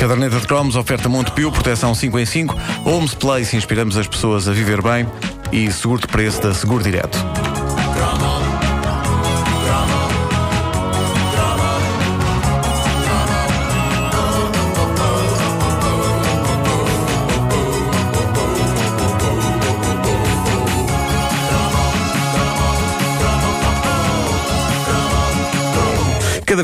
Caderneta de cromos, oferta Montepio, proteção 5 em 5, Homes Place, inspiramos as pessoas a viver bem e seguro de preço da Seguro Direto.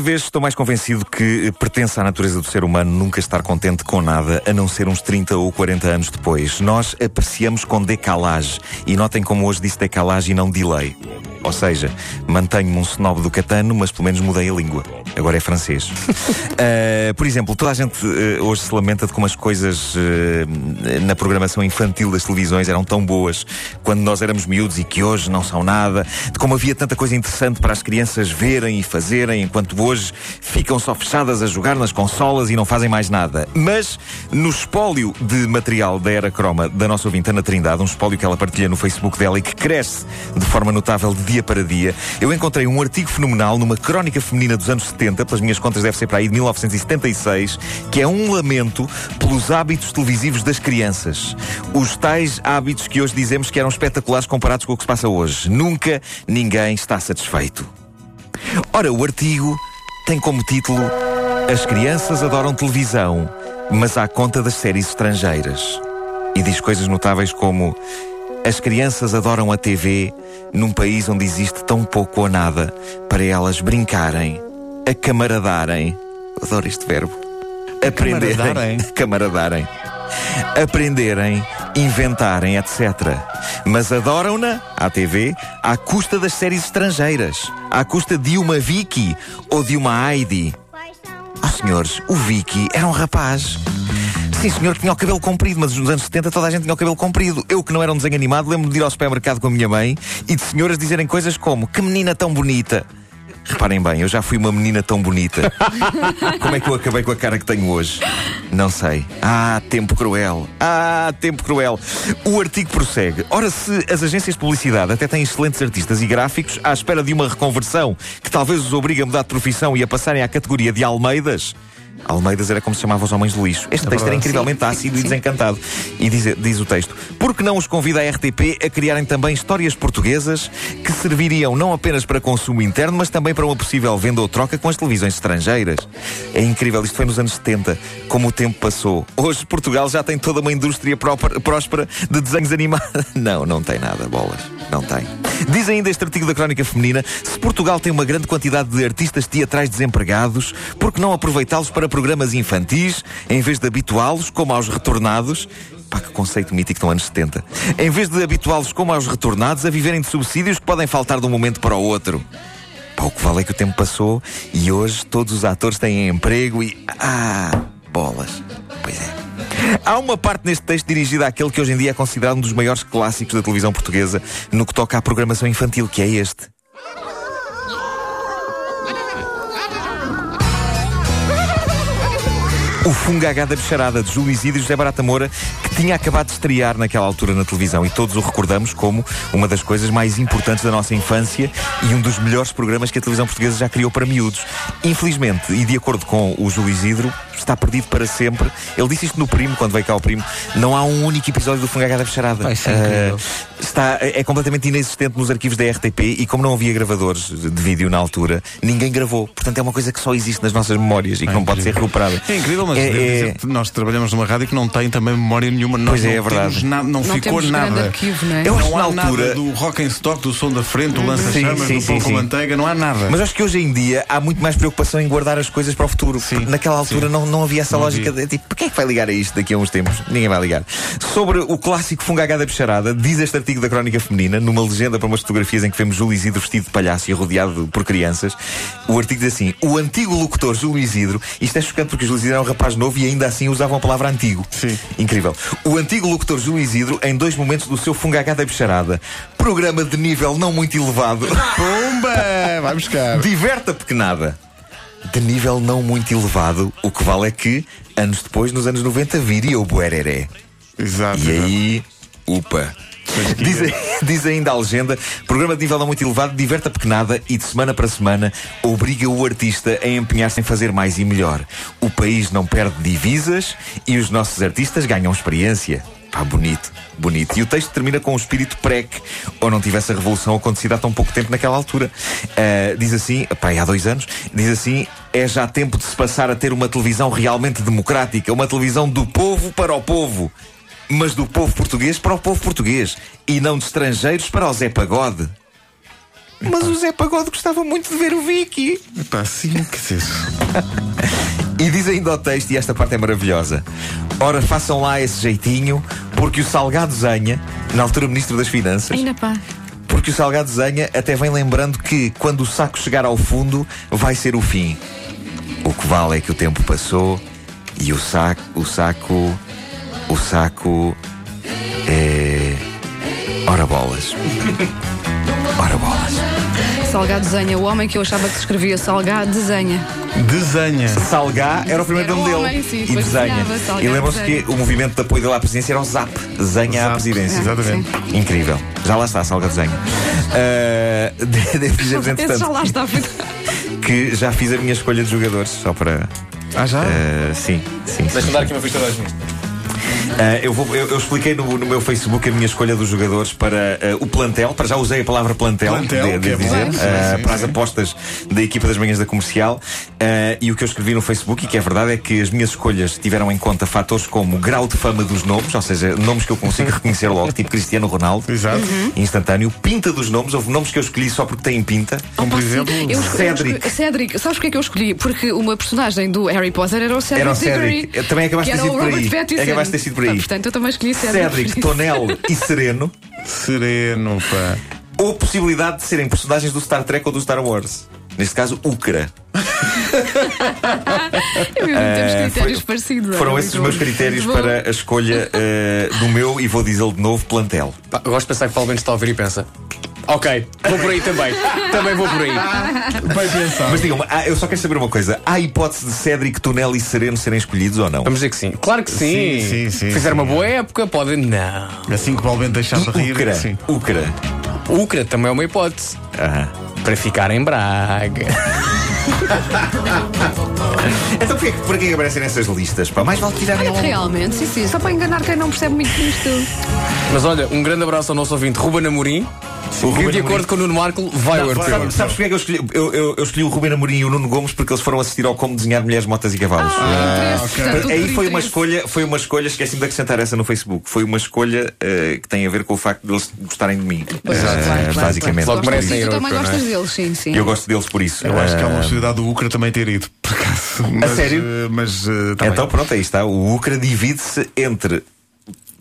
Vez estou mais convencido que pertence à natureza do ser humano nunca estar contente com nada, a não ser uns 30 ou 40 anos depois. Nós apreciamos com decalage. E notem como hoje disse decalage e não delay. Ou seja, mantenho-me um snob do catano, mas pelo menos mudei a língua. Agora é francês. uh, por exemplo, toda a gente uh, hoje se lamenta de como as coisas uh, na programação infantil das televisões eram tão boas quando nós éramos miúdos e que hoje não são nada. De como havia tanta coisa interessante para as crianças verem e fazerem, enquanto hoje ficam só fechadas a jogar nas consolas e não fazem mais nada. Mas no espólio de material da Era Croma da nossa ouvinte Ana Trindade, um espólio que ela partilha no Facebook dela e que cresce de forma notável de dia para dia, eu encontrei um artigo fenomenal numa crónica feminina dos anos 70 70, pelas minhas contas deve ser para aí de 1976, que é um lamento pelos hábitos televisivos das crianças. Os tais hábitos que hoje dizemos que eram espetaculares comparados com o que se passa hoje. Nunca ninguém está satisfeito. Ora, o artigo tem como título As crianças adoram televisão, mas à conta das séries estrangeiras. E diz coisas notáveis como as crianças adoram a TV num país onde existe tão pouco ou nada para elas brincarem a camaradarem. Adoro este verbo. Aprenderem. Camaradarem. Aprenderem, inventarem, etc. Mas adoram-na, à TV, à custa das séries estrangeiras. À custa de uma Vicky ou de uma Heidi. Oh, senhores, o Vicky era um rapaz. Sim, senhor, tinha o cabelo comprido, mas nos anos 70 toda a gente tinha o cabelo comprido. Eu, que não era um desenho animado, lembro-me de ir ao supermercado com a minha mãe e de senhoras dizerem coisas como: Que menina tão bonita! Reparem bem, eu já fui uma menina tão bonita. Como é que eu acabei com a cara que tenho hoje? Não sei. Ah, tempo cruel. Ah, tempo cruel. O artigo prossegue. Ora, se as agências de publicidade até têm excelentes artistas e gráficos, à espera de uma reconversão que talvez os obrigue a mudar de profissão e a passarem à categoria de Almeidas, Almeidas era como se chamava os homens de lixo. Este é texto era incrivelmente sim. ácido e desencantado. E diz, diz o texto: Por que não os convida a RTP a criarem também histórias portuguesas que serviriam não apenas para consumo interno, mas também para uma possível venda ou troca com as televisões estrangeiras? É incrível, isto foi nos anos 70, como o tempo passou. Hoje Portugal já tem toda uma indústria próspera de desenhos animados. Não, não tem nada, bolas. Não tem. Diz ainda este artigo da Crónica Feminina: se Portugal tem uma grande quantidade de artistas teatrais desempregados, por que não aproveitá-los para programas infantis, em vez de habituá-los, como aos retornados? Pá, que conceito mítico estão anos 70. Em vez de habituá-los como aos retornados a viverem de subsídios que podem faltar de um momento para o outro. Pá, o que vale é que o tempo passou e hoje todos os atores têm emprego e. Ah, bolas. Pois é. Há uma parte neste texto dirigida àquele que hoje em dia é considerado um dos maiores clássicos da televisão portuguesa no que toca à programação infantil, que é este. O Fungagá da Bicharada, de Júlio Isidro e José Barata Moura, que tinha acabado de estrear naquela altura na televisão e todos o recordamos como uma das coisas mais importantes da nossa infância e um dos melhores programas que a televisão portuguesa já criou para miúdos. Infelizmente, e de acordo com o Júlio Isidro, está perdido para sempre. Ele disse isto no Primo, quando veio cá ao Primo. Não há um único episódio do Fungagá da Bicharada. Vai ser uh, está, é completamente inexistente nos arquivos da RTP e como não havia gravadores de vídeo na altura, ninguém gravou. Portanto, é uma coisa que só existe nas nossas memórias e que é não pode ser recuperada. É incrível, mas é, é... nós trabalhamos numa rádio que não tem também memória nenhuma. Nós pois é, é verdade. Na, não, não, ficou nada. Arquivo, não, é? Eu não há altura... nada do rock and stock, do som da frente, do lança-chamas, do pão com manteiga, não há nada. Mas acho que hoje em dia há muito mais preocupação em guardar as coisas para o futuro. Sim, Naquela altura não, não havia essa não lógica havia. de tipo, quem é que vai ligar a isto daqui a uns tempos? Ninguém vai ligar. Sobre o clássico Fungagá da Bicharada, diz este artigo da Crónica Feminina, numa legenda para umas fotografias em que vemos Júlio Isidro vestido de palhaço e rodeado por crianças. O artigo diz assim: o antigo locutor Júlio Isidro, isto é chocante porque Júlio Isidro era um rapaz novo e ainda assim usavam a palavra antigo. Sim. Incrível. O antigo locutor Júlio Isidro, em dois momentos do seu Fungagá da Bicharada, programa de nível não muito elevado. Pumba! Vai buscar. Diverta pequenada. De nível não muito elevado, o que vale é que, anos depois, nos anos 90, viria o Buereré. Exato. E aí, upa. Diz, diz ainda a legenda: programa de nível não muito elevado, diverte a pequenada e de semana para semana obriga o artista a empenhar-se em fazer mais e melhor. O país não perde divisas e os nossos artistas ganham experiência. Pá, bonito, bonito. E o texto termina com o espírito prec, ou não tivesse a revolução acontecido há tão pouco tempo naquela altura. Uh, diz assim, pá, há dois anos, diz assim: é já tempo de se passar a ter uma televisão realmente democrática, uma televisão do povo para o povo. Mas do povo português para o povo português e não de estrangeiros para o Zé Pagode. Mas o Zé Pagode gostava muito de ver o Vicky. Epá, sim, que dizer. E diz ainda o texto, e esta parte é maravilhosa. Ora, façam lá esse jeitinho, porque o Salgado Zenha, na altura Ministro das Finanças. Ainda pá. Porque o Salgado Zenha até vem lembrando que quando o saco chegar ao fundo, vai ser o fim. O que vale é que o tempo passou e o saco, o saco, o saco é. Ora bolas. Ora bolas. Salgado desenha, o homem que eu achava que se escrevia Salgado desenha. Desenha. Salgá era o primeiro Era nome o dele. homem, sim, e desenha. E lembram-se que o movimento de apoio dele à presidência era o ZAP. Desenha à presidência. Exatamente. Incrível. Já lá está, Salgado desenha. Ah, de- Devo dizer-vos, Esse já lá está. que já fiz a minha escolha de jogadores, só para. Ah, já? ah, sim, sim. sim. Deixa-me dar aqui uma vista de olhos nisto. Ah, eu, vou- eu- eu expliquei no, no meu Facebook a minha escolha dos jogadores para ah, o plantel. Para já usei a palavra plantel, Plantel, de- devo é bom. dizer, Sim, ah, sim, para as apostas da equipa das manhãs da comercial. E o que eu escrevi no Facebook, e que é verdade, é que as minhas escolhas tiveram em conta fatores como grau de fama dos nomes, ou seja, nomes que eu consigo reconhecer logo, tipo Cristiano Ronaldo. Exato. Instantâneo, pinta dos nomes, houve nomes que eu escolhi só porque têm pinta. Como por exemplo. Eu Cédric. Cédric, sabes porque é que eu escolhi? Porque uma personagem do Harry Potter era o Cédric Era o Diggory, Cédric. Também acabaste que de por aí. Acabaste de ter sido por aí. Ah, portanto, eu também escolhi Cédric. Cédric, Tonel e Sereno. Sereno, pá. ou possibilidade de serem personagens do Star Trek ou do Star Wars. Neste caso, Ukra. Eu o Nuno temos Eh, critérios foi- parecidos. Foram é esses os meus critérios para a escolha eh, do meu, e vou dizê-lo de novo, plantel. Pá, eu gosto de pensar que Paulo Bento está a ouvir e pensa: Ok, vou por aí também. também vou por aí. Bem pensado. Mas digam-me, ah, eu só quero saber uma coisa: há hipótese de Cédric, Tonel e Sereno serem escolhidos ou não? Vamos dizer que sim. Claro que sim. Sim, sim, sim, Fizeram sim. uma boa época, podem. Não. Assim que o Balbento deixar de rir. Ukra. Sim. Ukra. Ucra também é uma hipótese. Aham. Para ficar em Braga. Então porquê, que- porquê que aparecem nessas listas? Pá? Mais vale tirarem Olha, realmente, sim, sim. Só para enganar quem não percebe muito disto. Mas olha, um grande abraço ao nosso ouvinte Ruben Amorim. O Ruben de Amorim. acordo com o Nuno Marco, vai ao europeu. Sabe- Sabes porquê é que eu escolhi? Eu, eu- eu escolhi o Ruben Amorim e o Nuno Gomes porque eles foram assistir ao Como Desenhar Mulheres, Motas e Cavalos. Ah, interesse, ok. portanto, tudo Aí foi uma escolha, foi uma escolha, esqueci-me de acrescentar essa no Facebook. Foi uma escolha eh, que tem a ver com o facto de eles gostarem de mim. Pois, Eh, claro, claro, basicamente. claro. Logo merecem Tu também europeu, gostas é? deles, sim, sim. Eu gosto deles por isso. Eu acho que há uma Eh, possibilidade do Ucra também ter ido, por acaso. Mas, sério? eh, Mas. tá Então pronto, aí está. O Ucra divide-se entre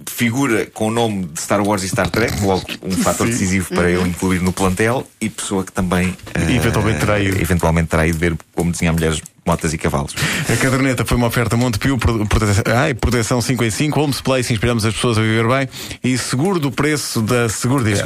figura com o nome de Star Wars e Star Trek, logo um fator Sim. decisivo para eu incluir no plantel, e pessoa que também eh, Eventualmente terá ido. eventualmente terá ido ver como desenhar mulheres, motas e cavalos. A caderneta foi uma oferta Montepio, prote- prote- ai, proteção 5 em 5, Homes Place, inspiramos as pessoas a viver bem e seguro do preço da Seguro Direto.